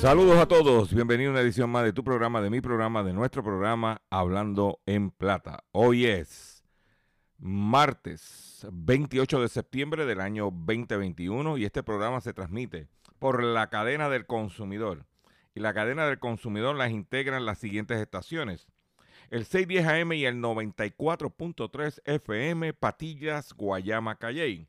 Saludos a todos, bienvenido a una edición más de tu programa, de mi programa, de nuestro programa Hablando en Plata. Hoy es martes 28 de septiembre del año 2021 y este programa se transmite por la cadena del consumidor. Y la cadena del consumidor las integran las siguientes estaciones. El 610 AM y el 94.3 FM Patillas, Guayama, Calley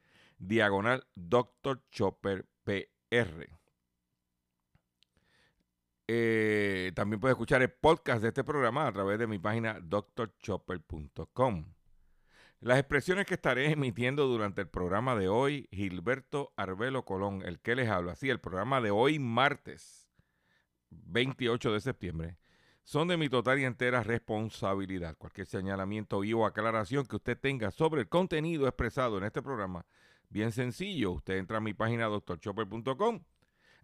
diagonal Dr. Chopper PR. Eh, también puedes escuchar el podcast de este programa a través de mi página drchopper.com. Las expresiones que estaré emitiendo durante el programa de hoy, Gilberto Arbelo Colón, el que les habla, sí, el programa de hoy, martes 28 de septiembre, son de mi total y entera responsabilidad. Cualquier señalamiento y o aclaración que usted tenga sobre el contenido expresado en este programa, bien sencillo, usted entra a mi página drchopper.com,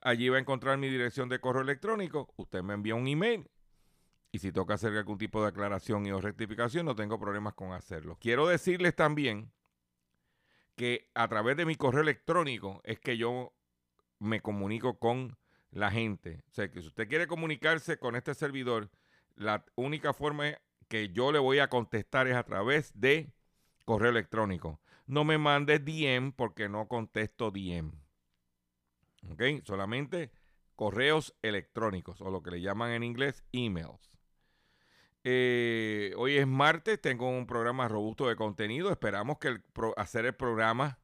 allí va a encontrar mi dirección de correo electrónico, usted me envía un email y si toca hacer algún tipo de aclaración y o rectificación, no tengo problemas con hacerlo. Quiero decirles también que a través de mi correo electrónico es que yo me comunico con la gente. O sea, que si usted quiere comunicarse con este servidor, la única forma que yo le voy a contestar es a través de correo electrónico. No me mande DM porque no contesto DM. ¿Ok? Solamente correos electrónicos o lo que le llaman en inglés emails. Eh, hoy es martes, tengo un programa robusto de contenido. Esperamos que hacer el programa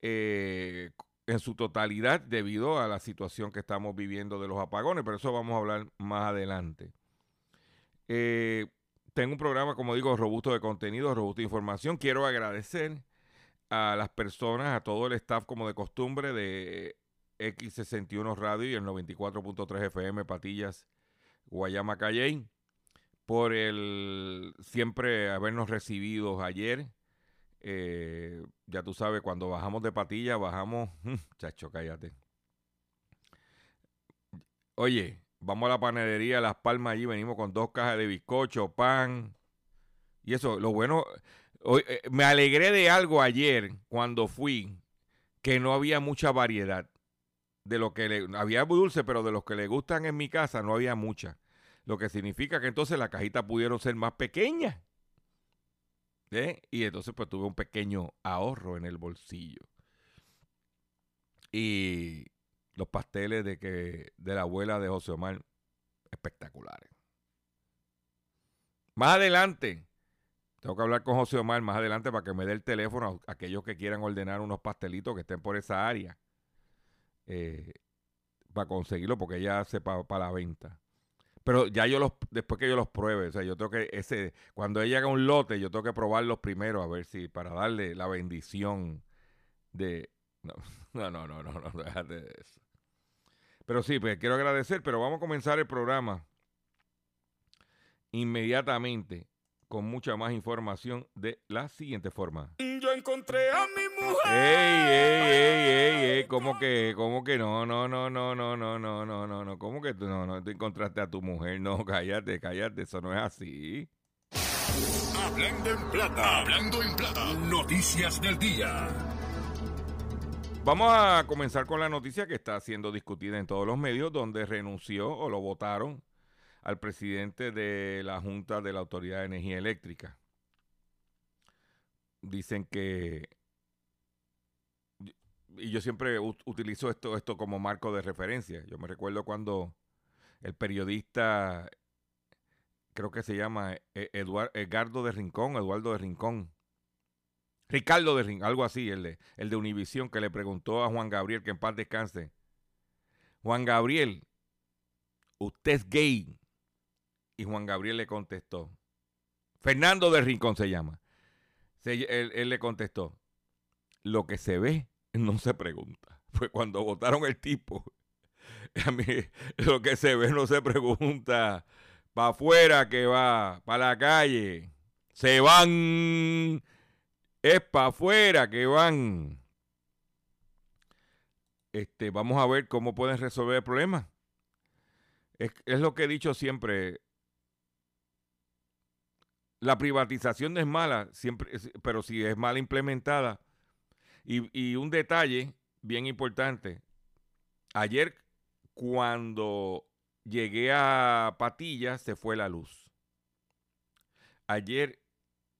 eh, en su totalidad debido a la situación que estamos viviendo de los apagones, pero eso vamos a hablar más adelante. Eh, tengo un programa, como digo, robusto de contenido, robusto de información. Quiero agradecer a las personas, a todo el staff como de costumbre de X61 Radio y el 94.3 FM Patillas, Guayama Calley, por el siempre habernos recibido ayer. Eh, ya tú sabes, cuando bajamos de patilla, bajamos. Chacho, cállate. Oye, vamos a la panadería Las Palmas allí, venimos con dos cajas de bizcocho, pan. Y eso, lo bueno. Eh, me alegré de algo ayer cuando fui, que no había mucha variedad. De lo que le, había dulce, pero de los que le gustan en mi casa no había mucha. Lo que significa que entonces las cajitas pudieron ser más pequeñas. ¿eh? Y entonces pues tuve un pequeño ahorro en el bolsillo. Y los pasteles de que de la abuela de José Omar espectaculares. Más adelante, tengo que hablar con José Omar más adelante para que me dé el teléfono a aquellos que quieran ordenar unos pastelitos que estén por esa área. Eh, para conseguirlo porque ella hace para la venta. Pero ya yo los, después que yo los pruebe, o sea, yo tengo que, ese, cuando ella haga un lote, yo tengo que probarlos primero a ver si, para darle la bendición de, no, no, no, no, no, no, déjate de eso. Pero sí, pues quiero agradecer, pero vamos a comenzar el programa inmediatamente con mucha más información de la siguiente forma. Yo encontré a mi mujer. ¡Ey, ey, ey, ey, ey! ¿Cómo que, cómo que no, no, no, no, no, no, no, no, no, no? ¿Cómo que tú no, no te encontraste a tu mujer? No, cállate, cállate, eso no es así. Hablando en plata, hablando en plata, noticias del día. Vamos a comenzar con la noticia que está siendo discutida en todos los medios, donde renunció o lo votaron al presidente de la Junta de la Autoridad de Energía Eléctrica. Dicen que, y yo siempre utilizo esto, esto como marco de referencia. Yo me recuerdo cuando el periodista, creo que se llama e-, Eduardo, Edgardo de Rincón, Eduardo de Rincón, Ricardo de Rincón, algo así, el de, el de Univisión, que le preguntó a Juan Gabriel, que en paz descanse. Juan Gabriel, usted es gay. Y Juan Gabriel le contestó. Fernando de Rincón se llama. él, le contestó. Lo que se ve no se pregunta. Fue cuando votaron el tipo. A mí, lo que se ve no se pregunta. Para afuera que va, para la calle. Se van. Es para afuera que van. Este, vamos a ver cómo pueden resolver el problema. Es, es, lo que he dicho siempre la privatización no es mala, siempre, pero si es mal implementada. Y, un detalle bien importante. Ayer cuando llegué a Patilla se fue la luz. Ayer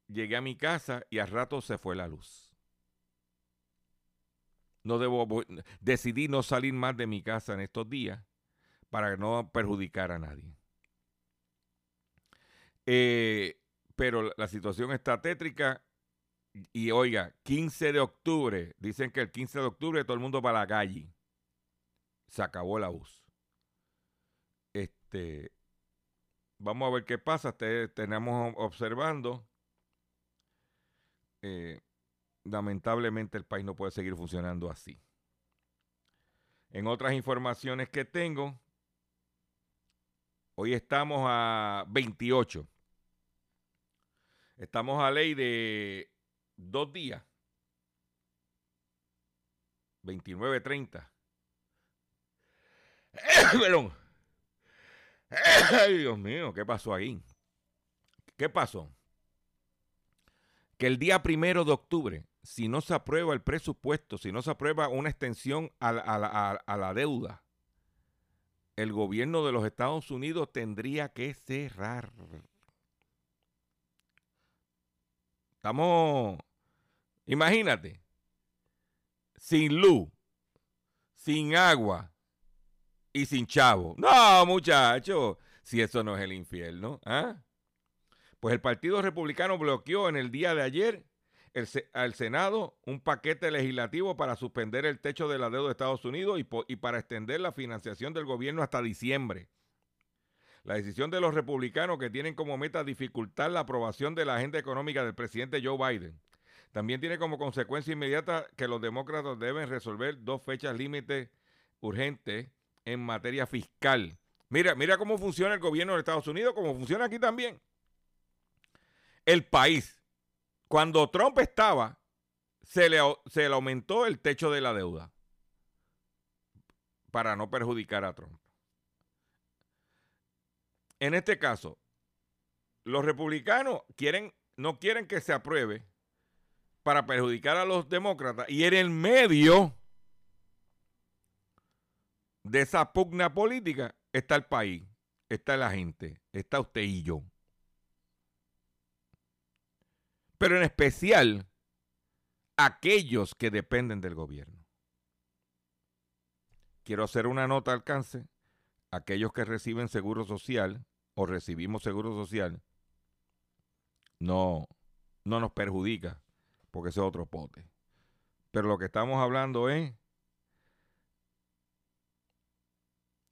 llegué a mi casa y al rato se fue la luz. No debo decidí no salir más de mi casa en estos días para no perjudicar a nadie. Eh, pero la situación está tétrica. Y oiga, 15 de octubre, dicen que el 15 de octubre todo el mundo para la calle. Se acabó la luz. Este, vamos a ver qué pasa. tenemos observando. Eh, lamentablemente el país no puede seguir funcionando así. En otras informaciones que tengo, hoy estamos a 28. Estamos a ley de dos días. 29, 30. Perdón. Ay, Dios mío, ¿qué pasó ahí? ¿Qué pasó? Que el día primero de octubre, si no se aprueba el presupuesto, si no se aprueba una extensión a la deuda, el gobierno de los Estados Unidos tendría que cerrar. Estamos, imagínate, sin luz, sin agua y sin chavo. No, muchachos, si eso no es el infierno. ¿ah? Pues el Partido Republicano bloqueó en el día de ayer al Senado un paquete legislativo para suspender el techo de la deuda de Estados Unidos y para extender la financiación del gobierno hasta diciembre. La decisión de los republicanos que tienen como meta dificultar la aprobación de la agenda económica del presidente Joe Biden también tiene como consecuencia inmediata que los demócratas deben resolver dos fechas límites urgentes en materia fiscal. Mira, mira cómo funciona el gobierno de Estados Unidos, cómo funciona aquí también. El país, cuando Trump estaba, se le, se le aumentó el techo de la deuda para no perjudicar a Trump. En este caso, los republicanos no quieren que se apruebe para perjudicar a los demócratas y en el medio de esa pugna política está el país, está la gente, está usted y yo. Pero en especial aquellos que dependen del gobierno. Quiero hacer una nota al alcance. Aquellos que reciben seguro social o recibimos seguro social, no, no nos perjudica, porque ese es otro pote. Pero lo que estamos hablando es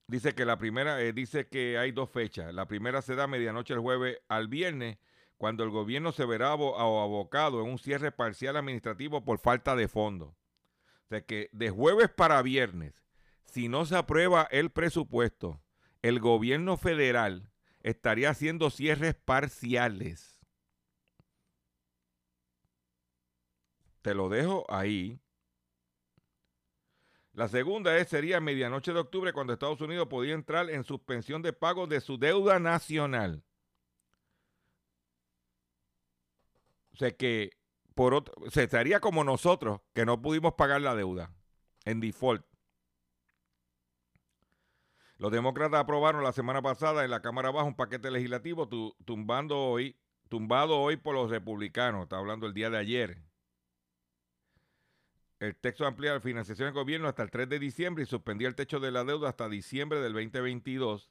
Dice que la primera, eh, dice que hay dos fechas. La primera se da medianoche el jueves al viernes, cuando el gobierno se verá abocado en un cierre parcial administrativo por falta de fondos. O sea que de jueves para viernes, si no se aprueba el presupuesto, el gobierno federal estaría haciendo cierres parciales. Te lo dejo ahí. La segunda es, sería medianoche de octubre cuando Estados Unidos podía entrar en suspensión de pago de su deuda nacional. O sea que por se estaría como nosotros que no pudimos pagar la deuda en default. Los demócratas aprobaron la semana pasada en la Cámara Baja un paquete legislativo tumbando hoy, tumbado hoy por los republicanos. Está hablando el día de ayer. El texto amplía la financiación del gobierno hasta el 3 de diciembre y suspendía el techo de la deuda hasta diciembre del 2022,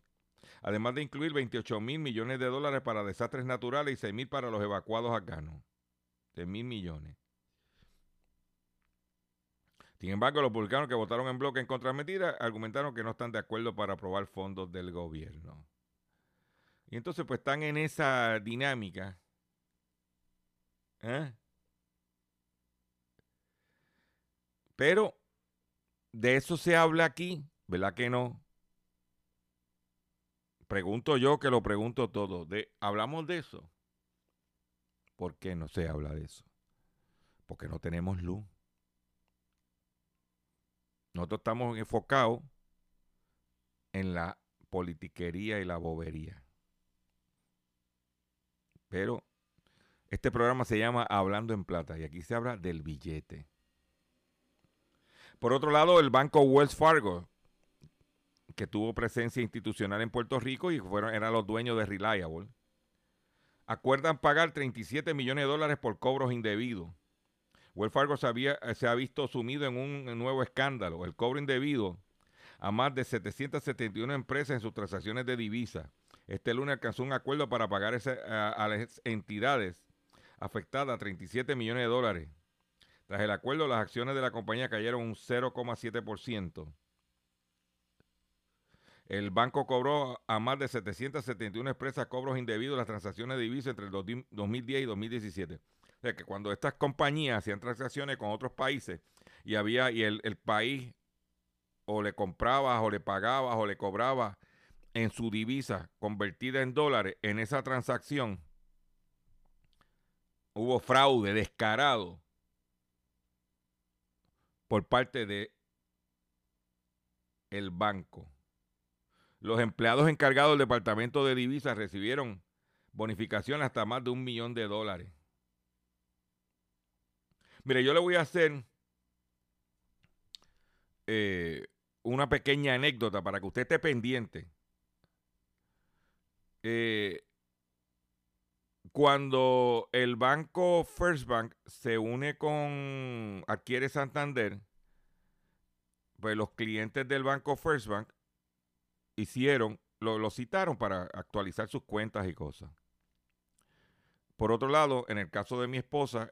además de incluir 28 mil millones de dólares para desastres naturales y 6 mil para los evacuados afganos. De mil millones. Sin embargo, los republicanos que votaron en bloque en contra de mentira argumentaron que no están de acuerdo para aprobar fondos del gobierno. Y entonces pues están en esa dinámica. ¿eh? Pero de eso se habla aquí, ¿verdad que no? Pregunto yo que lo pregunto todo. De, ¿Hablamos de eso? ¿Por qué no se habla de eso? Porque no tenemos luz. Nosotros estamos enfocados en la politiquería y la bobería. Pero este programa se llama Hablando en Plata y aquí se habla del billete. Por otro lado, el banco Wells Fargo, que tuvo presencia institucional en Puerto Rico y fueron, eran los dueños de Reliable, acuerdan pagar 37 millones de dólares por cobros indebidos. Wells Fargo se, se ha visto sumido en un nuevo escándalo, el cobro indebido a más de 771 empresas en sus transacciones de divisa. Este lunes alcanzó un acuerdo para pagar a, las entidades afectadas 37 millones de dólares. Tras el acuerdo, las acciones de la compañía cayeron un 0,7%. El banco cobró a más de 771 empresas cobros indebidos las transacciones de divisas entre el 2010 y 2017. O sea que cuando estas compañías hacían transacciones con otros países y había y el, el país o le compraba o le pagaba o le cobraba en su divisa convertida en dólares en esa transacción, hubo fraude descarado por parte de el banco. Los empleados encargados del departamento de divisas recibieron bonificación hasta más de un millón de dólares. Mire, yo le voy a hacer eh, una pequeña anécdota para que usted esté pendiente. Eh, cuando el banco First Bank se une con Adquiere Santander, pues los clientes del banco First Bank hicieron, lo, citaron para actualizar sus cuentas y cosas. Por otro lado, en el caso de mi esposa,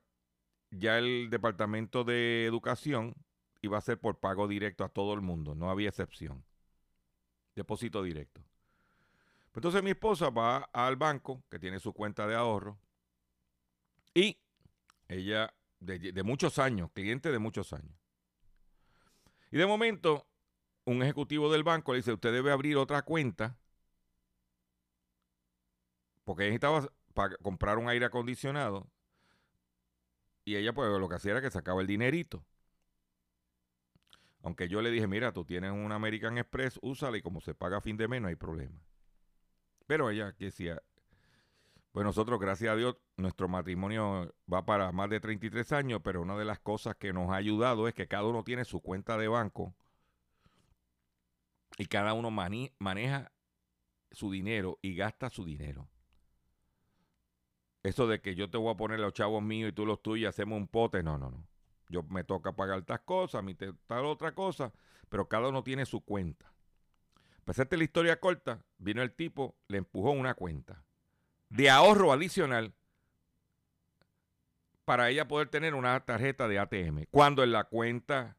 ya el departamento de educación iba a ser por pago directo a todo el mundo, no había excepción. Depósito directo. Entonces mi esposa va al banco, que tiene su cuenta de ahorro, y ella, de, muchos años, cliente de muchos años. Y de momento, un ejecutivo del banco le dice, usted debe abrir otra cuenta, porque necesitaba para comprar un aire acondicionado, y ella pues lo que hacía era que sacaba el dinerito. Aunque yo le dije, mira, tú tienes un American Express, úsala y como se paga a fin de mes no hay problema. Pero ella que decía, pues nosotros, gracias a Dios, nuestro matrimonio va para más de 33 años, pero una de las cosas que nos ha ayudado es que cada uno tiene su cuenta de banco y cada uno maneja su dinero y gasta su dinero. Eso de que yo te voy a poner los chavos míos y tú los tuyos y hacemos un pote, no, no, no. Yo me toca pagar estas cosas, a mí te, tal otra cosa, pero cada uno tiene su cuenta. Para hacerte la historia corta, vino el tipo, le empujó una cuenta de ahorro adicional para ella poder tener una tarjeta de ATM. Cuando en la cuenta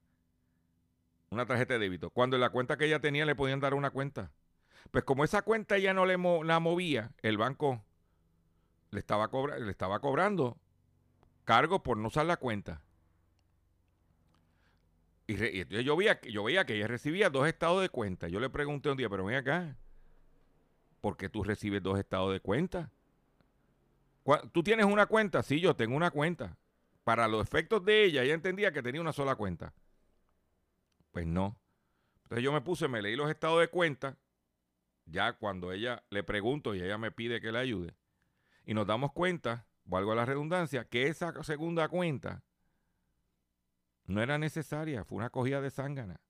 una tarjeta de débito, cuando en la cuenta que ella tenía le podían dar una cuenta. Pues como esa cuenta ella no le la movía, el banco le estaba, le estaba cobrando cargo por no usar la cuenta. Y, entonces yo veía, yo veía que ella recibía dos estados de cuenta. Yo le pregunté un día, pero ven acá, ¿por qué tú recibes dos estados de cuenta? ¿Tú tienes una cuenta? Sí, yo tengo una cuenta. Para los efectos de ella, ella entendía que tenía una sola cuenta. Pues no. Entonces yo me puse, me leí los estados de cuenta, ya cuando ella le pregunto y ella me pide que le ayude, y nos damos cuenta, valgo la redundancia, que esa segunda cuenta no era necesaria, fue una cogida de zángana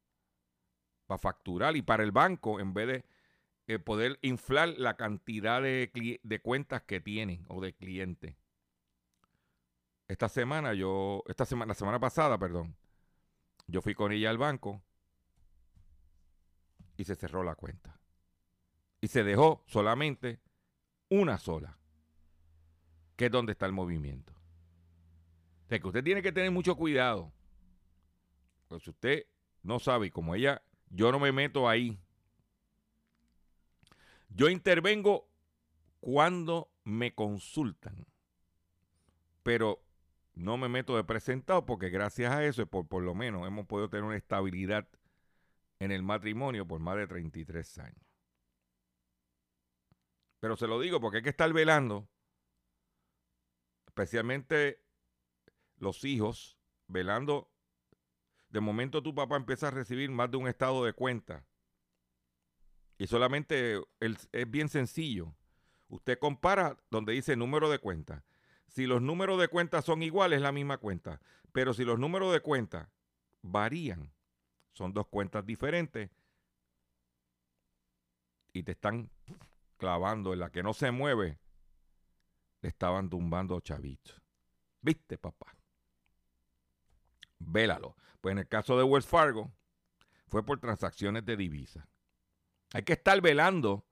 para facturar y para el banco, en vez de eh, poder inflar la cantidad de, de, cuentas que tienen o de clientes. Esta semana yo, esta semana, la semana pasada, perdón, yo fui con ella al banco y se cerró la cuenta. Y se dejó solamente una sola, que es donde está el movimiento. O que usted tiene que tener mucho cuidado. Porque si usted no sabe, y como ella, yo no me meto ahí. Yo intervengo cuando me consultan. Pero no me meto de presentado porque gracias a eso, por, por lo menos, hemos podido tener una estabilidad en el matrimonio por más de 33 años. Pero se lo digo porque hay que estar velando, especialmente los hijos, velando. De momento tu papá empieza a recibir más de un estado de cuenta. Y solamente es bien sencillo. Usted compara donde dice número de cuenta si los números de cuenta son iguales, es la misma cuenta. Pero si los números de cuenta varían, son dos cuentas diferentes y te están clavando en la que no se mueve, le estaban tumbando chavitos. ¿Viste, papá? Vélalo. Pues en el caso de Wells Fargo, fue por transacciones de divisa. Hay que estar velando.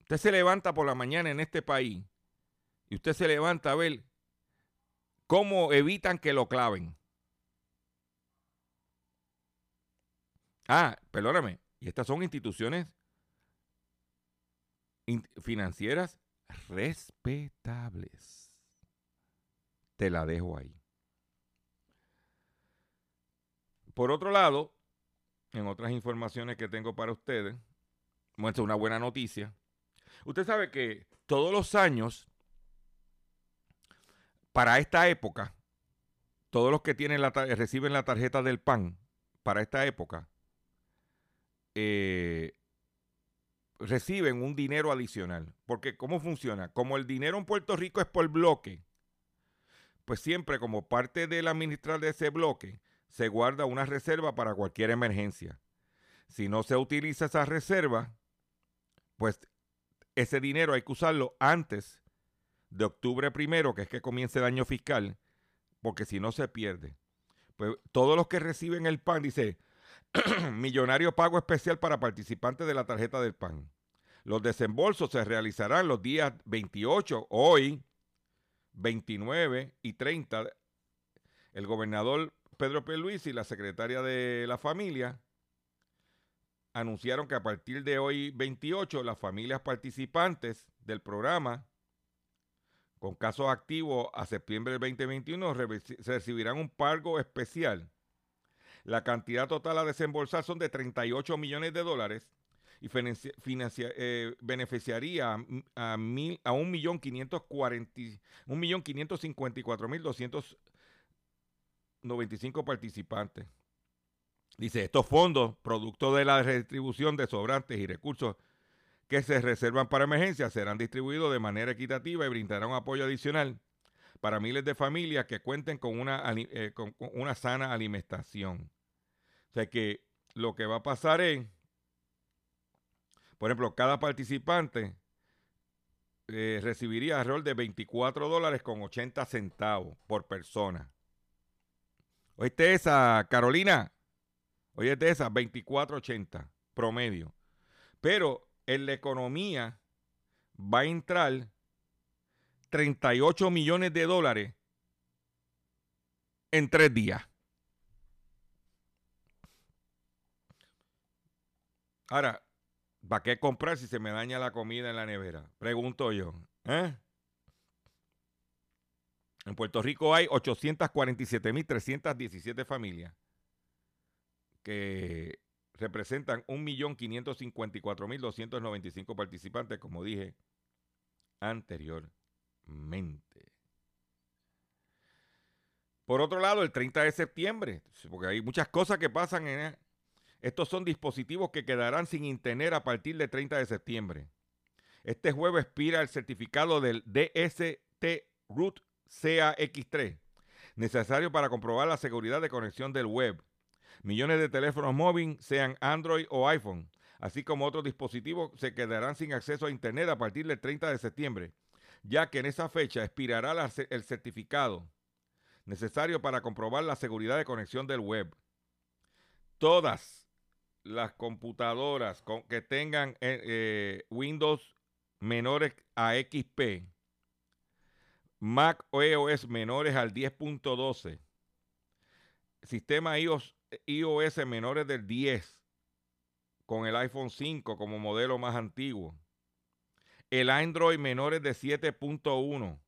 Usted se levanta por la mañana en este país y usted se levanta a ver cómo evitan que lo claven. Ah, perdóname, y estas son instituciones financieras respetables. Te la dejo ahí. Por otro lado, en otras informaciones que tengo para ustedes, muestra una buena noticia. Usted sabe que todos los años para esta época, todos los que tienen la, reciben la tarjeta del PAN para esta época, eh, reciben un dinero adicional. Porque ¿cómo funciona? Como el dinero en Puerto Rico es por bloque, pues siempre como parte del administrar de ese bloque, se guarda una reserva para cualquier emergencia. Si no se utiliza esa reserva, pues ese dinero hay que usarlo antes de octubre primero, que es que comience el año fiscal, porque si no se pierde. Pues todos los que reciben el PAN, dice, millonario pago especial para participantes de la tarjeta del PAN. Los desembolsos se realizarán los días 28, hoy, 29 y 30. El gobernador Pedro P. Luis y la secretaria de la familia anunciaron que a partir de hoy 28 las familias participantes del programa con casos activos a septiembre del 2021 recibirán un pago especial. La cantidad total a desembolsar son de 38 millones de dólares y eh, beneficiaría a, mil, a 1.554.295 participantes. Dice, estos fondos, producto de la redistribución de sobrantes y recursos que se reservan para emergencias serán distribuidos de manera equitativa y brindarán un apoyo adicional para miles de familias que cuenten con una, eh, con, una sana alimentación. O sea que lo que va a pasar es, por ejemplo, cada participante eh, recibiría alrededor de 24 dólares con 80 centavos por persona. ¿Oíste esa, Carolina? ¿Oíste esa? 24.80 promedio. Pero en la economía va a entrar 38 millones de dólares en tres días. Ahora, ¿para qué comprar si se me daña la comida en la nevera? Pregunto yo. ¿eh? En Puerto Rico hay 847.317 familias que representan 1.554.295 participantes, como dije anteriormente. Por otro lado, el 30 de septiembre, porque hay muchas cosas que pasan en... Estos son dispositivos que quedarán sin internet a partir del 30 de septiembre. Este jueves expira el certificado del DST Root CAX3, necesario para comprobar la seguridad de conexión del web. Millones de teléfonos móviles, sean Android o iPhone, así como otros dispositivos, se quedarán sin acceso a Internet a partir del 30 de septiembre, ya que en esa fecha expirará el certificado necesario para comprobar la seguridad de conexión del web. Todas las computadoras que tengan eh, eh, Windows menores a XP, Mac OS menores al 10.12, sistema iOS, iOS menores del 10, con el iPhone 5 como modelo más antiguo, el Android menores de 7.1,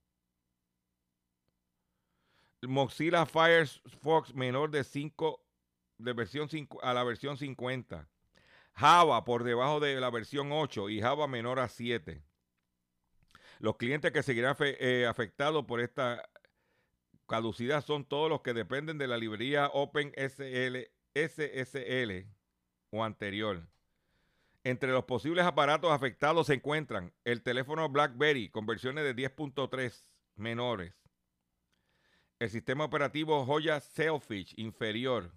Mozilla Firefox menor de 5 de versión 5 a la versión 50. Java por debajo de la versión 8 y Java menor a 7. Los clientes que seguirán eh, afectados por esta caducidad son todos los que dependen de la librería OpenSL SSL o anterior. Entre los posibles aparatos afectados se encuentran el teléfono BlackBerry con versiones de 10.3 menores, el sistema operativo Joya Selfish inferior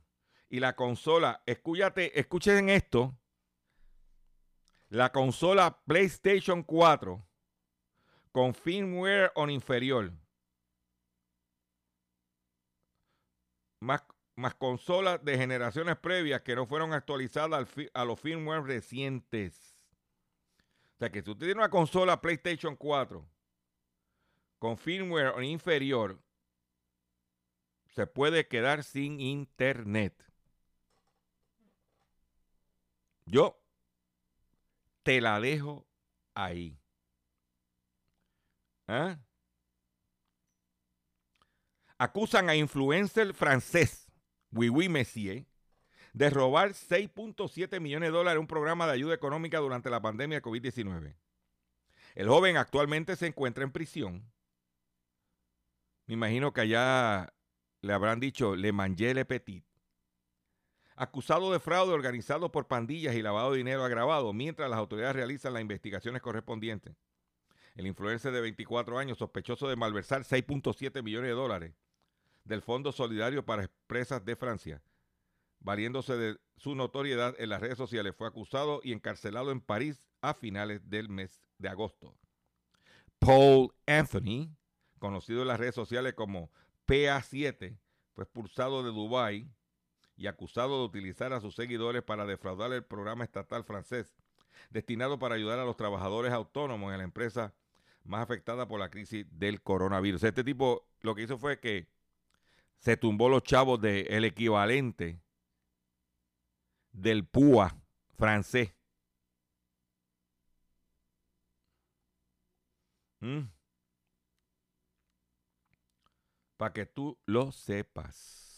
y la consola, escúchate, escuchen esto, la consola PlayStation 4 con firmware on inferior. Más, más consolas de generaciones previas que no fueron actualizadas a los firmware recientes. O sea que si usted tiene una consola PlayStation 4 con firmware inferior, se puede quedar sin internet. Yo te la dejo ahí. ¿Ah? Acusan a influencer francés, Oui Messier, de robar 6.7 millones de dólares en un programa de ayuda económica durante la pandemia de COVID-19. El joven actualmente se encuentra en prisión. Me imagino que allá le habrán dicho Le Mangé Le Petit. Acusado de fraude organizado por pandillas y lavado de dinero agravado mientras las autoridades realizan las investigaciones correspondientes. El influencer de 24 años, sospechoso de malversar 6.7 millones de dólares del Fondo Solidario para Empresas de Francia, valiéndose de su notoriedad en las redes sociales, fue acusado y encarcelado en París a finales del mes de agosto. Paul Anthony, conocido en las redes sociales como PA7 fue expulsado de Dubái y acusado de utilizar a sus seguidores para defraudar el programa estatal francés destinado para ayudar a los trabajadores autónomos en la empresa más afectada por la crisis del coronavirus. Este tipo lo que hizo fue que se tumbó los chavos del equivalente del PUA francés. ¿Mm? para que tú lo sepas.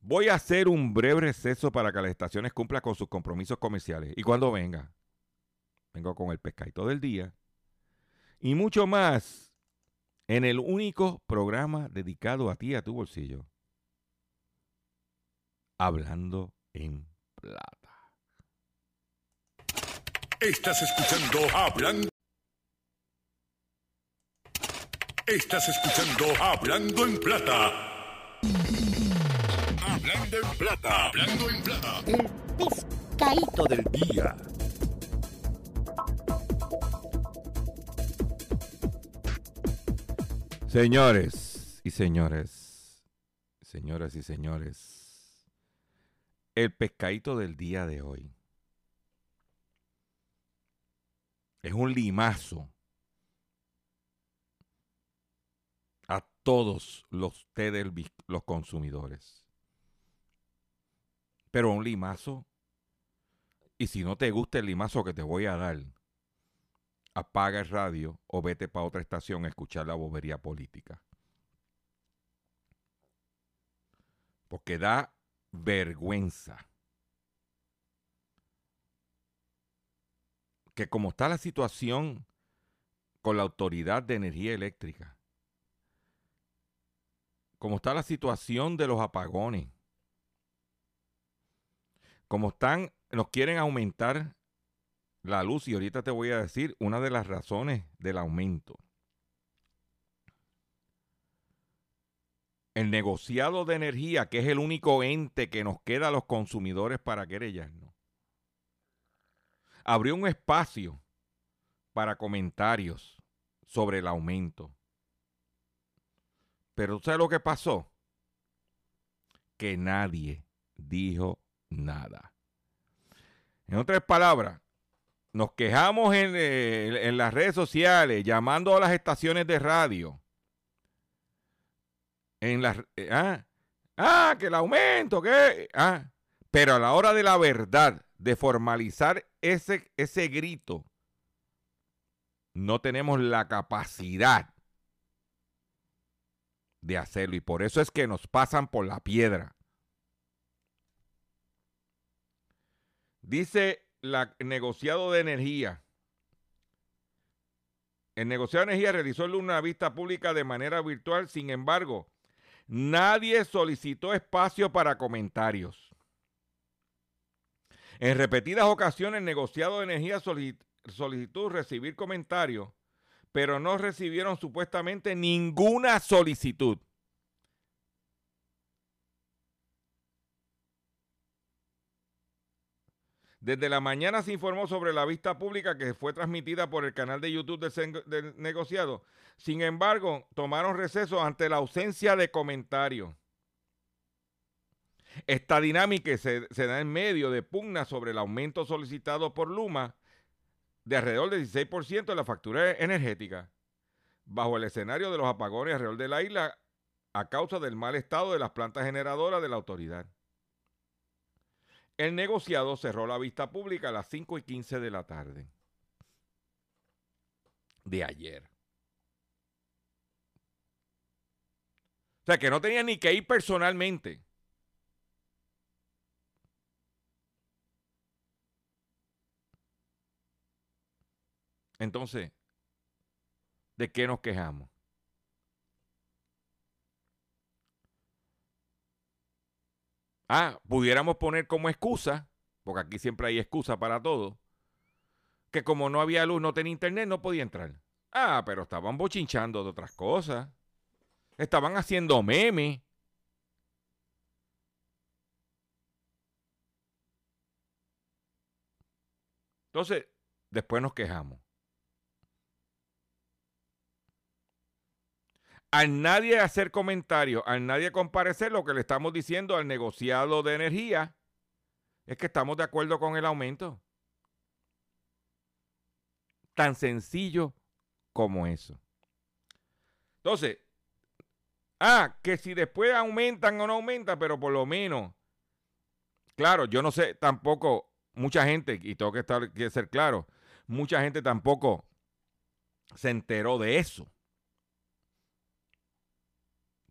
Voy a hacer un breve receso para que las estaciones cumplan con sus compromisos comerciales. Y cuando venga, vengo con el pescadito del día y mucho más en el único programa dedicado a ti, a tu bolsillo. Hablando en plata. Estás escuchando Hablando Estás escuchando Hablando en Plata. Hablando en Plata. Hablando en Plata. El pescadito del día. Señores y señores, señoras y señores, el pescadito del día de hoy es un limazo todos los ustedes, los consumidores. Pero un limazo Y si no te gusta el limazo que te voy a dar, apaga el radio o vete para otra estación a escuchar la bobería política. Porque da vergüenza que como está la situación con la Autoridad de Energía Eléctrica, como está la situación de los apagones, como están, nos quieren aumentar la luz y ahorita te voy a decir una de las razones del aumento. El negociado de energía, que es el único ente que nos queda a los consumidores para querellarnos, abrió un espacio para comentarios sobre el aumento. Pero ¿sabes lo que pasó? Que nadie dijo nada. En otras palabras, nos quejamos eh, en, las redes sociales, llamando a las estaciones de radio. En las, eh, ah, ah, que el aumento, que, ah, pero a la hora de la verdad, de formalizar ese, ese grito, no tenemos la capacidad de hacerlo y por eso es que nos pasan por la piedra. Dice la, negociado de energía. El negociado de energía realizó una vista pública de manera virtual, sin embargo, nadie solicitó espacio para comentarios. En repetidas ocasiones, el negociado de energía solicitó recibir comentarios, pero no recibieron supuestamente ninguna solicitud. Desde la mañana se informó sobre la vista pública que fue transmitida por el canal de YouTube del, negociado. Sin embargo, tomaron receso ante la ausencia de comentarios. Esta dinámica se, se, da en medio de pugna sobre el aumento solicitado por Luma de alrededor del 16% de la factura energética, bajo el escenario de los apagones alrededor de la isla a causa del mal estado de las plantas generadoras de la autoridad. El negociado cerró la vista pública a las 5 y 15 de la tarde de ayer. O sea, que no tenía ni que ir personalmente. Entonces, ¿de qué nos quejamos? Ah, pudiéramos poner como excusa, porque aquí siempre hay excusa para todo, que como no había luz, no tenía internet, no podía entrar. Ah, pero estaban bochinchando de otras cosas. Estaban haciendo memes. Entonces, después nos quejamos. Al nadie hacer comentarios, al nadie comparecer, lo que le estamos diciendo al negociado de energía es que estamos de acuerdo con el aumento. Tan sencillo como eso. Entonces, ah, que si después aumentan o no aumentan, pero por lo menos, claro, yo no sé tampoco, mucha gente, y tengo que, estar, que ser claro, mucha gente tampoco se enteró de eso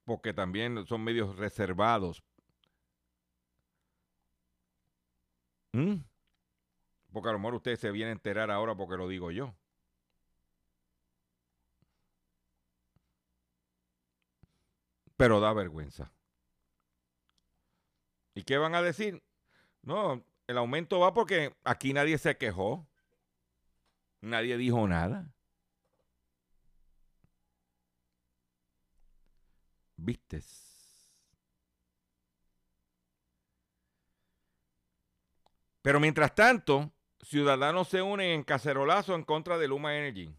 porque también son medios reservados. ¿Mm? Porque a lo mejor usted se viene a enterar ahora porque lo digo yo. Pero da vergüenza. ¿Y qué van a decir? No, el aumento va porque aquí nadie se quejó. Nadie dijo nada. Vistes. Pero mientras tanto, ciudadanos se unen en cacerolazo en contra de Luma Energy.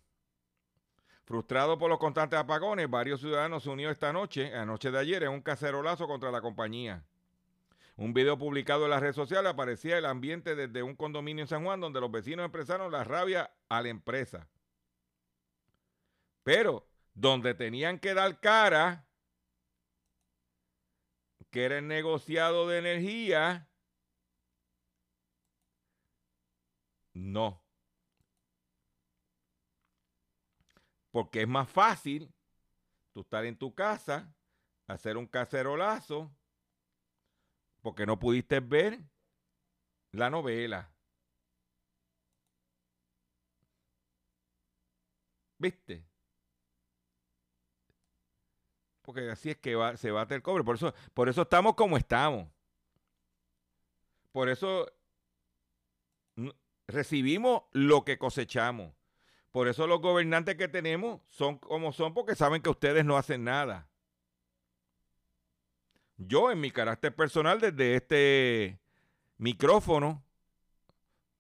Frustrado por los constantes apagones, varios ciudadanos se unieron esta noche, anoche de ayer, en un cacerolazo contra la compañía. Un video publicado en las redes sociales aparecía el ambiente desde un condominio en San Juan donde los vecinos expresaron la rabia a la empresa. Pero donde tenían que dar cara que era el negociado de energía, No. Porque es más fácil tú estar en tu casa, hacer un cacerolazo, porque no pudiste ver la novela. ¿Viste? Porque así es que va, se bate el cobre. Por eso, por eso estamos como estamos. Por eso recibimos lo que cosechamos. Por eso los gobernantes que tenemos son como son porque saben que ustedes no hacen nada. Yo en mi carácter personal desde este micrófono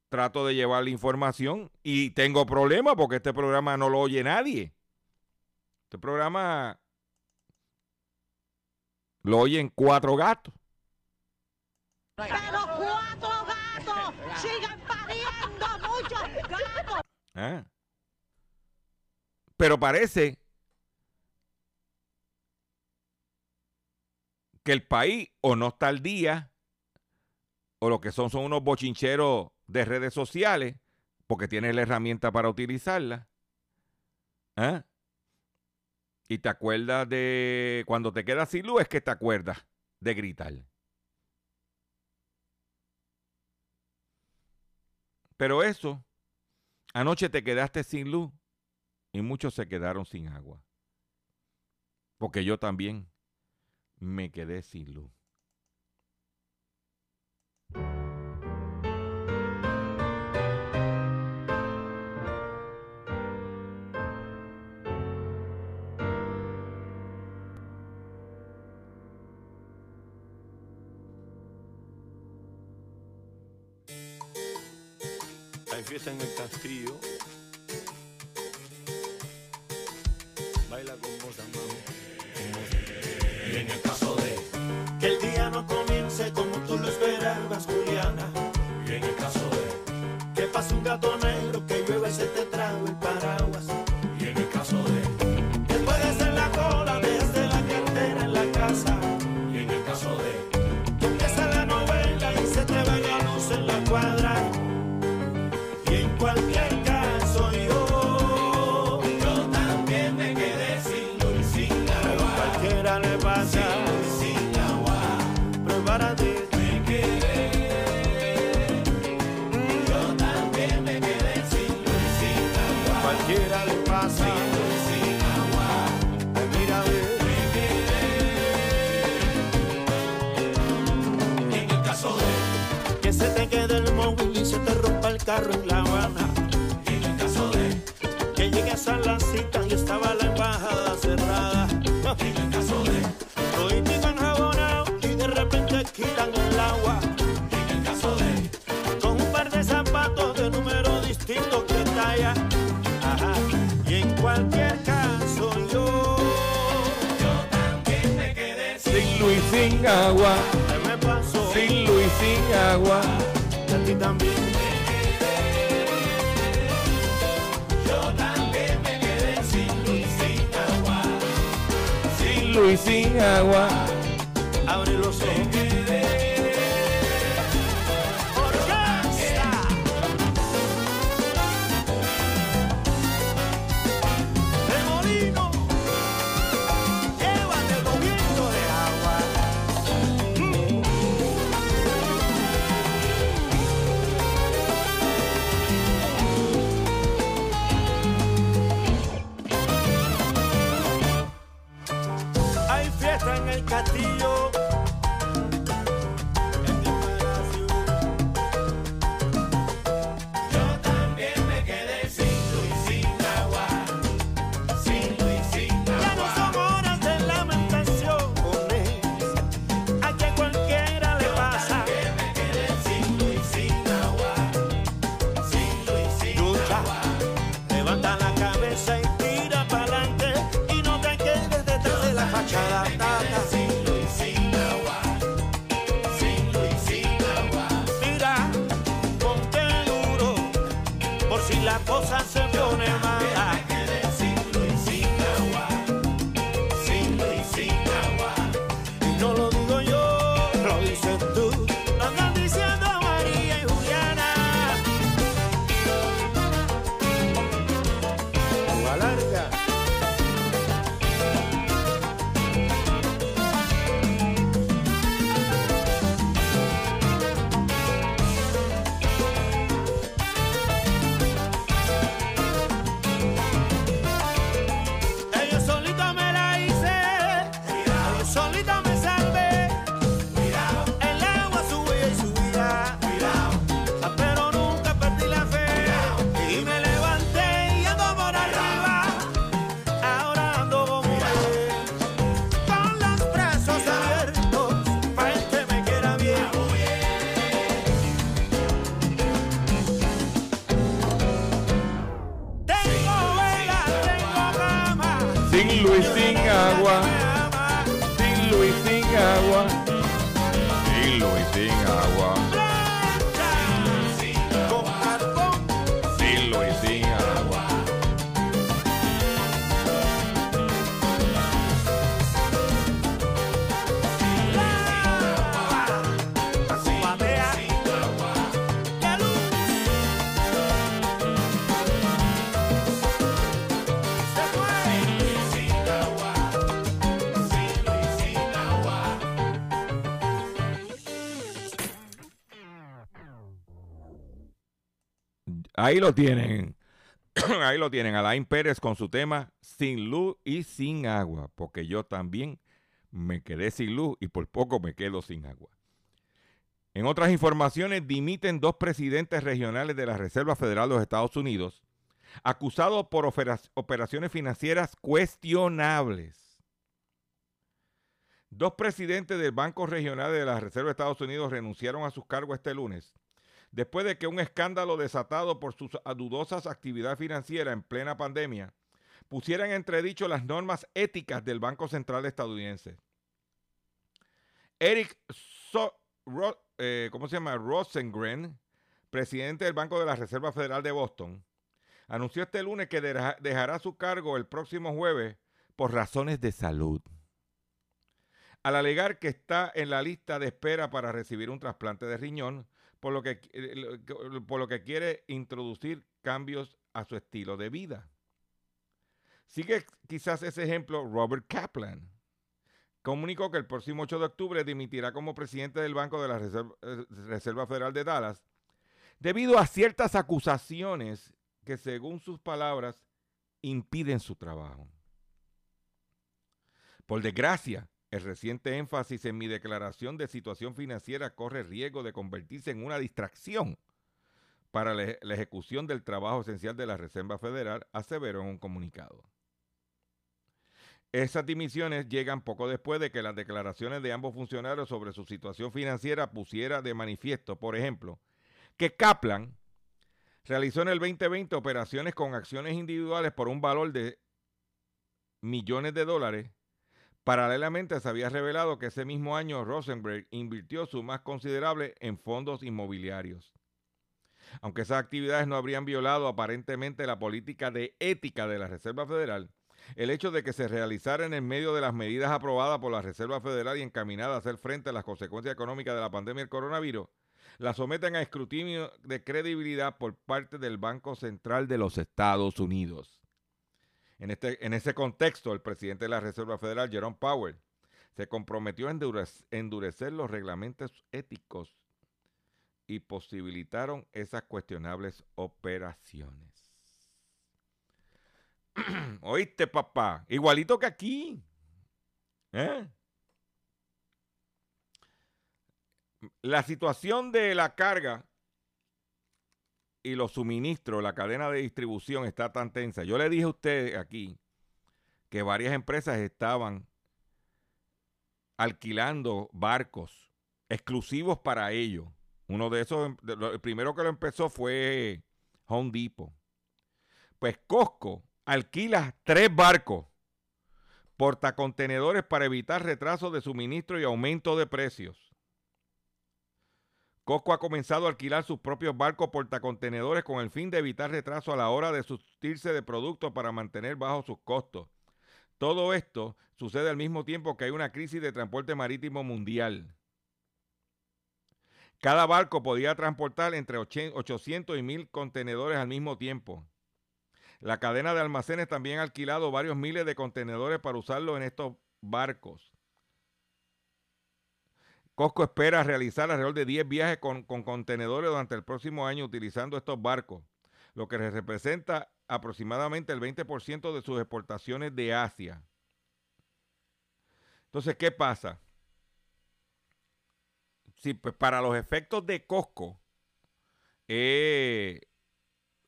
trato de llevar la información y tengo problemas porque este programa no lo oye nadie. Este programa lo oyen cuatro gatos. Pero cuatro gatos siguen pariendo muchos gatos. Ah. Pero parece que el país o no está al día o lo que son son unos bochincheros de redes sociales porque tiene la herramienta para utilizarla. ¿Ah? Y te acuerdas de cuando te quedas sin luz es que te acuerdas de gritar. Pero eso, anoche te quedaste sin luz y muchos se quedaron sin agua. Porque yo también me quedé sin luz. Fiesta en el castillo. Carro en La Habana. En el caso de que llegues a la cita y estaba la embajada cerrada. En el caso de toditico enjabonado y de repente quitan el agua. En el caso de con un par de zapatos de número distinto que talla. Ajá. Y en cualquier caso yo, yo también me quedé Sin luz sin agua, ¿Qué me pasó? sin luz y sin agua. Y a ti también. Sin luz y Color Ahí lo tienen. Ahí lo tienen. Alain Pérez con su tema Sin luz y sin agua. Porque yo también me quedé sin luz y por poco me quedo sin agua. En otras informaciones, dimiten dos presidentes regionales de la Reserva Federal de los Estados Unidos, acusados por opera- operaciones financieras cuestionables. Dos presidentes del Banco Regional de la Reserva de Estados Unidos renunciaron a sus cargos este lunes después de que un escándalo desatado por sus dudosas actividades financieras en plena pandemia pusiera en entredicho las normas éticas del Banco Central estadounidense. Eric So- eh, ¿cómo se llama? Rosengren, presidente del Banco de la Reserva Federal de Boston, anunció este lunes que deja- dejará su cargo el próximo jueves por razones de salud. Al alegar que está en la lista de espera para recibir un trasplante de riñón, por lo que, eh, por lo que quiere introducir cambios a su estilo de vida. Sigue quizás ese ejemplo Robert Kaplan. Comunicó que el próximo 8 de octubre dimitirá como presidente del Banco de la eh, Reserva Federal de Dallas debido a ciertas acusaciones que según sus palabras impiden su trabajo. Por desgracia, el reciente énfasis en mi declaración de situación financiera corre riesgo de convertirse en una distracción para la, ejecución del trabajo esencial de la Reserva Federal, aseveró en un comunicado. Esas dimisiones llegan poco después de que las declaraciones de ambos funcionarios sobre su situación financiera pusiera de manifiesto, por ejemplo, que Kaplan realizó en el 2020 operaciones con acciones individuales por un valor de millones de dólares Paralelamente se había revelado que ese mismo año Rosenberg invirtió su más considerable en fondos inmobiliarios. Aunque esas actividades no habrían violado aparentemente la política de ética de la Reserva Federal, el hecho de que se realizaran en medio de las medidas aprobadas por la Reserva Federal y encaminadas a hacer frente a las consecuencias económicas de la pandemia del coronavirus, la someten a escrutinio de credibilidad por parte del Banco Central de los Estados Unidos. En, este, en ese contexto, el presidente de la Reserva Federal, Jerome Powell, se comprometió a endurec- endurecer los reglamentos éticos y posibilitaron esas cuestionables operaciones. ¿Oíste, papá? Igualito que aquí. ¿Eh? La situación de la carga y los suministros, la cadena de distribución está tan tensa. Yo le dije a usted aquí que varias empresas estaban alquilando barcos exclusivos para ellos. Uno de esos, el primero que lo empezó fue Home Depot. Pues Costco alquila tres barcos portacontenedores para evitar retrasos de suministro y aumento de precios. Costco ha comenzado a alquilar sus propios barcos portacontenedores con el fin de evitar retraso a la hora de surtirse de productos para mantener bajos sus costos. Todo esto sucede al mismo tiempo que hay una crisis de transporte marítimo mundial. Cada barco podía transportar entre 800 y 1000 contenedores al mismo tiempo. La cadena de almacenes también ha alquilado varios miles de contenedores para usarlos en estos barcos. Costco espera realizar alrededor de 10 viajes con, con contenedores durante el próximo año utilizando estos barcos, lo que representa aproximadamente el 20% de sus exportaciones de Asia. Entonces, ¿qué pasa? Sí, pues para los efectos de Costco, eh,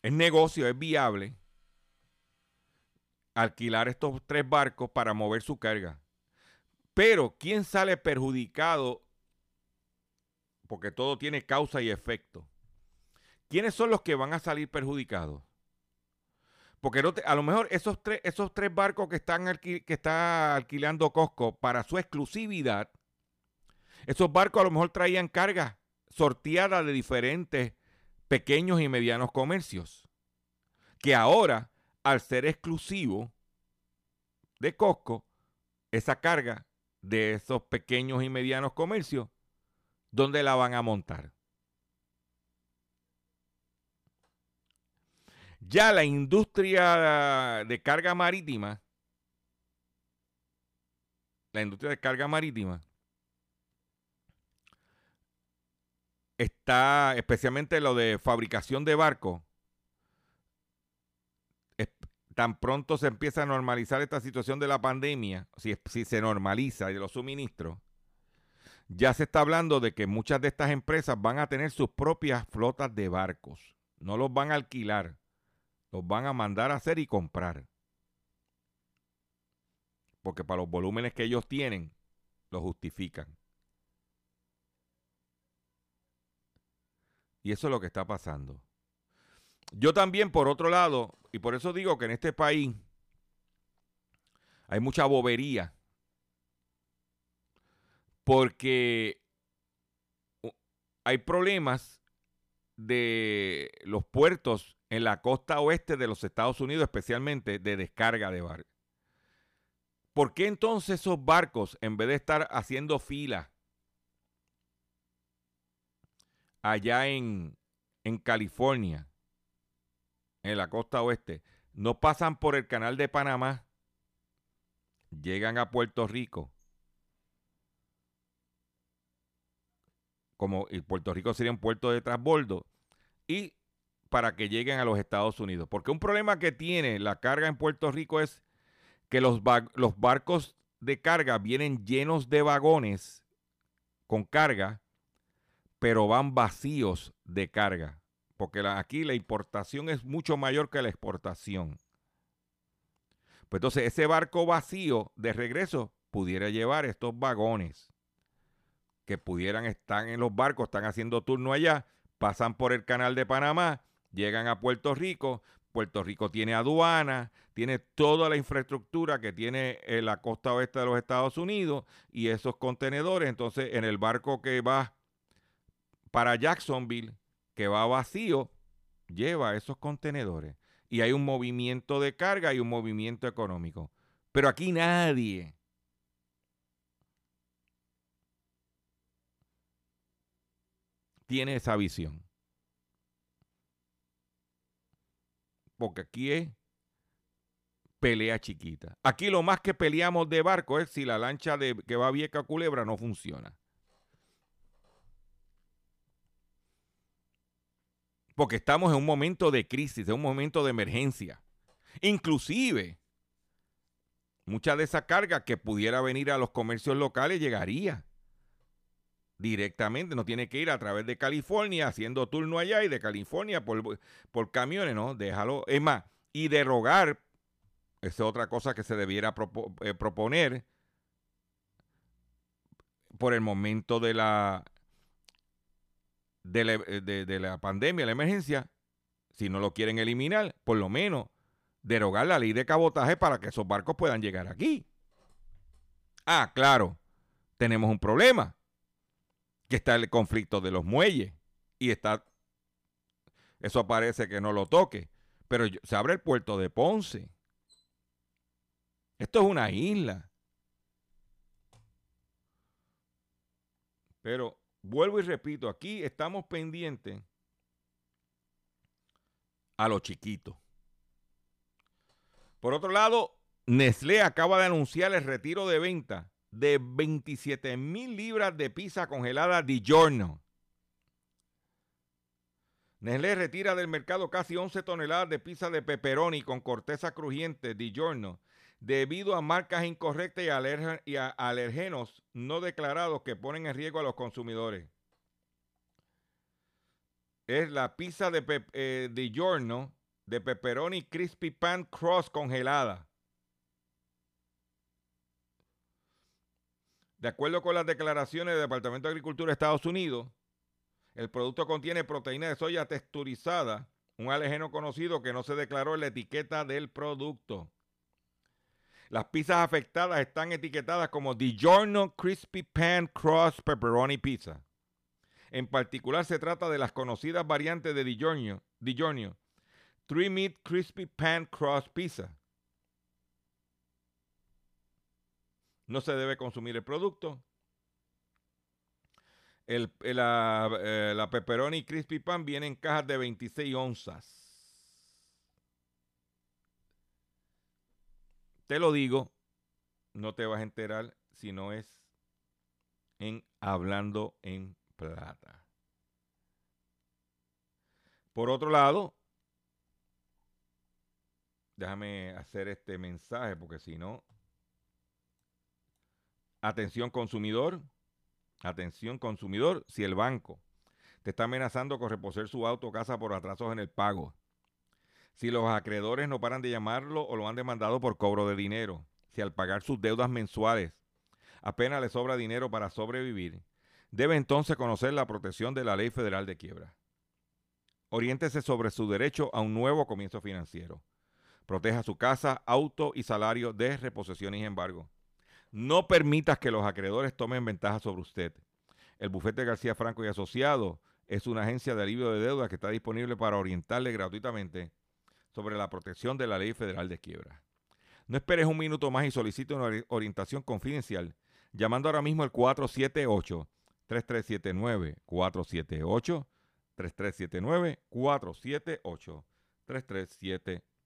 es negocio, es viable alquilar estos tres barcos para mover su carga. Pero, ¿quién sale perjudicado? Porque todo tiene causa y efecto. ¿Quiénes son los que van a salir perjudicados? Porque a lo mejor esos tres, esos tres barcos que están que está alquilando Costco para su exclusividad Esos barcos a lo mejor traían carga sorteada de diferentes pequeños y medianos comercios, que ahora, al ser exclusivo de Costco, esa carga de esos pequeños y medianos comercios, ¿dónde la van a montar? Ya la industria de carga marítima, la industria de carga marítima, está, especialmente lo de fabricación de barcos, tan pronto se empieza a normalizar esta situación de la pandemia, si, se normaliza y de los suministros, ya se está hablando de que muchas de estas empresas van a tener sus propias flotas de barcos. No los van a alquilar, los van a mandar a hacer y comprar. Porque para los volúmenes que ellos tienen, lo justifican. Y eso es lo que está pasando. Yo también, por otro lado, y por eso digo que en este país hay mucha bobería, porque hay problemas de los puertos en la costa oeste de los Estados Unidos, especialmente de descarga de barcos. ¿Por qué entonces esos barcos, en vez de estar haciendo fila allá en, en California, en la costa oeste, no pasan por el canal de Panamá, llegan a Puerto Rico. Como Puerto Rico sería un puerto de transbordo y para que lleguen a los Estados Unidos. Porque un problema que tiene la carga en Puerto Rico es que los, los barcos de carga vienen llenos de vagones con carga pero van vacíos de carga, porque aquí la importación es mucho mayor que la exportación. Pues entonces ese barco vacío de regreso pudiera llevar estos vagones que pudieran estar en los barcos, están haciendo turno allá, pasan por el canal de Panamá, llegan a Puerto Rico, Puerto Rico tiene aduana, tiene toda la infraestructura que tiene eh, la costa oeste de los Estados Unidos y esos contenedores, entonces en el barco que va para Jacksonville, que va vacío, lleva esos contenedores. Y hay un movimiento de carga y un movimiento económico. Pero aquí nadie tiene esa visión. Porque aquí es pelea chiquita. Aquí lo más que peleamos de barco es si la lancha de, que va a Vieca Culebra no funciona. porque estamos en un momento de crisis, en un momento de emergencia. Inclusive, mucha de esa carga que pudiera venir a los comercios locales llegaría directamente, no tiene que ir a través de California haciendo turno allá y de California por, por camiones, ¿no? Déjalo. Es más, y derogar, es otra cosa que se debiera eh, proponer por el momento de la eh, de la, pandemia, la emergencia, si no lo quieren eliminar, por lo menos derogar la ley de cabotaje para que esos barcos puedan llegar aquí. Ah, claro, tenemos un problema, que está el conflicto de los muelles y está, eso parece que no lo toque, pero se abre el puerto de Ponce. Esto es una isla. Pero vuelvo y repito, aquí estamos pendientes a los chiquitos. Por otro lado, Nestlé acaba de anunciar el retiro de venta de 27 mil libras de pizza congelada Giorno. Nestlé retira del mercado casi 11 toneladas de pizza de pepperoni con corteza crujiente Giorno debido a marcas incorrectas y, a alergenos no declarados que ponen en riesgo a los consumidores. Es la pizza de, eh, de giorno de pepperoni crispy pan cross congelada. De acuerdo con las declaraciones del Departamento de Agricultura de Estados Unidos, el producto contiene proteína de soya texturizada, un alergeno conocido que no se declaró en la etiqueta del producto. Las pizzas afectadas están etiquetadas como DiGiorno Crispy Pan Cross Pepperoni Pizza. En particular se trata de las conocidas variantes de DiGiorno, DiGiorno Three Meat Crispy Pan Cross Pizza. No se debe consumir el producto. El, la, eh, la pepperoni crispy pan viene en cajas de 26 onzas. Te lo digo, no te vas a enterar si no es en Hablando en Plata. Por otro lado, déjame hacer este mensaje porque si no, atención consumidor, atención consumidor, si el banco te está amenazando con reposer su auto o casa por atrasos en el pago, si los acreedores no paran de llamarlo o lo han demandado por cobro de dinero, si al pagar sus deudas mensuales apenas le sobra dinero para sobrevivir, debe entonces conocer la protección de la Ley Federal de Quiebra. Oriéntese sobre su derecho a un nuevo comienzo financiero. Proteja su casa, auto y salario de reposición y embargo. No permitas que los acreedores tomen ventaja sobre usted. El bufete García Franco y Asociado es una agencia de alivio de deuda que está disponible para orientarle gratuitamente sobre la protección de la ley federal de quiebra. No esperes un minuto más y solicite una orientación confidencial llamando ahora mismo al 478-3379, 478-3379, 478-3379.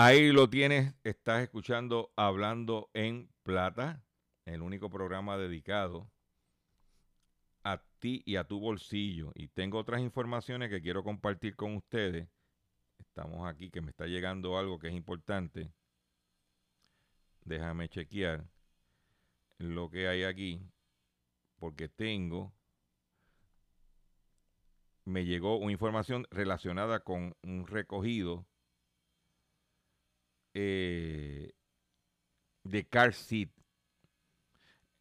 Ahí lo tienes, estás escuchando Hablando en Plata, el único programa dedicado a ti y a tu bolsillo. Y tengo otras informaciones que quiero compartir con ustedes. Estamos aquí, que me está llegando algo que es importante. Déjame chequear lo que hay aquí, porque tengo, me llegó una información relacionada con un recogido eh, de car seat.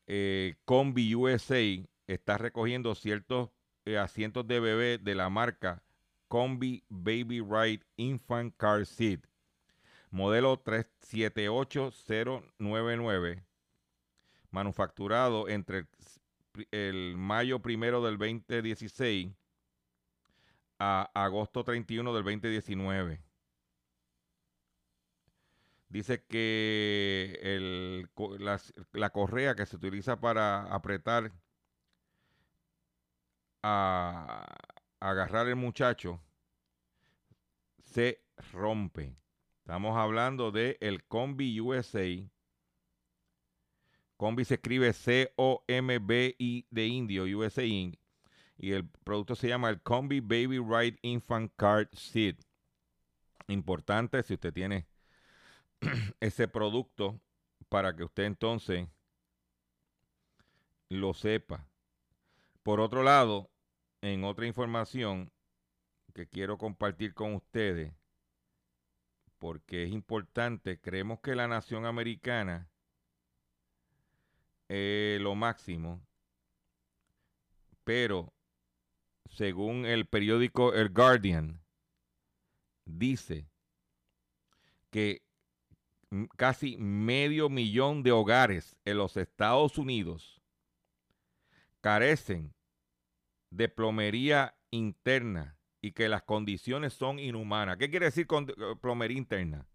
Eh, Combi USA está recogiendo ciertos eh, asientos de bebé de la marca Combi Baby Ride Infant Car Seat, modelo 378099, manufacturado entre el, el, mayo primero del 2016 a agosto 31 del 2019. Dice que el, la, correa que se utiliza para apretar a, agarrar el muchacho se rompe. Estamos hablando de el Combi USA. Combi se escribe C-O-M-B-I de indio, USA Inc. Y el producto se llama el Combi Baby Ride Infant Card Seat. Importante si usted tiene ese producto para que usted entonces lo sepa. Por otro lado, en otra información que quiero compartir con ustedes, porque es importante, creemos que la nación americana es lo máximo, pero según el periódico El Guardian, dice que casi medio millón de hogares en los Estados Unidos carecen de plomería interna y que las condiciones son inhumanas. ¿Qué quiere decir con eh, plomería interna?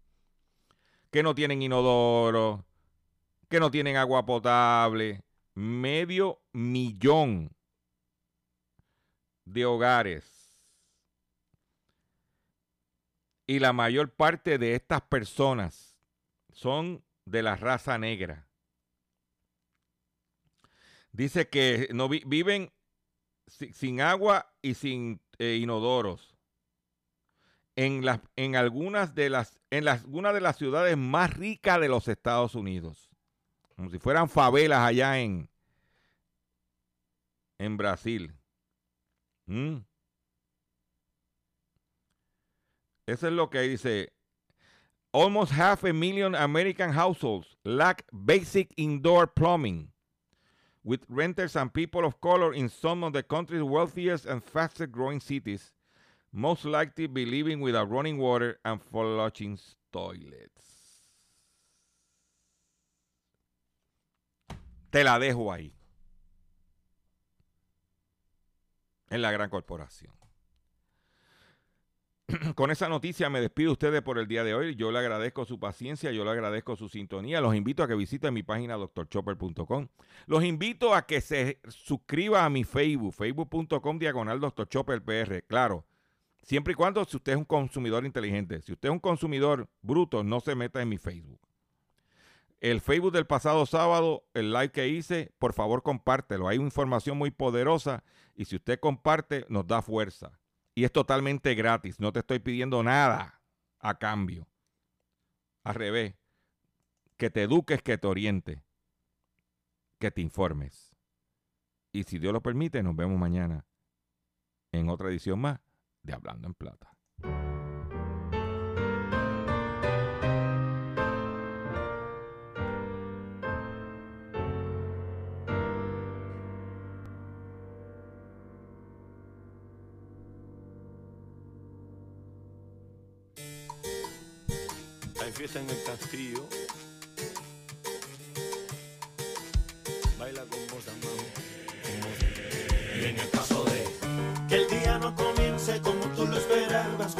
Que no tienen inodoro, que no tienen agua potable. Medio millón de hogares. Y la mayor parte de estas personas son de la raza negra. Dice que no viven sin agua y sin eh, inodoros. en, en algunas de las, en las, de las ciudades más ricas de los Estados Unidos. Como si fueran favelas allá en, en Brasil. Mm. Eso es lo que dice. Almost half a million American households lack basic indoor plumbing, with renters and people of color in some of the country's wealthiest and fastest growing cities most likely be living without running water and flushing toilets. Te la dejo ahí. En la gran corporación. Con esa noticia me despido de ustedes por el día de hoy. Yo le agradezco su paciencia, yo le agradezco su sintonía. Los invito a que visiten mi página doctorchopper.com. Los invito a que se suscriba a mi Facebook, facebook.com diagonal doctorchopperpr. Claro, Siempre y cuando si usted es un consumidor inteligente. Si usted es un consumidor bruto, no se meta en mi Facebook. El Facebook del pasado sábado, el live que hice, por favor compártelo. Hay información muy poderosa y si usted comparte, nos da fuerza. Y es totalmente gratis. No te estoy pidiendo nada a cambio. Al revés. Que te eduques, que te oriente. Que te informes. Y si Dios lo permite, nos vemos mañana en otra edición más de Hablando en Plata. Fiesta en el castillo. Baila con vos, amado. Y en el caso de que el día no comience como tú lo esperabas,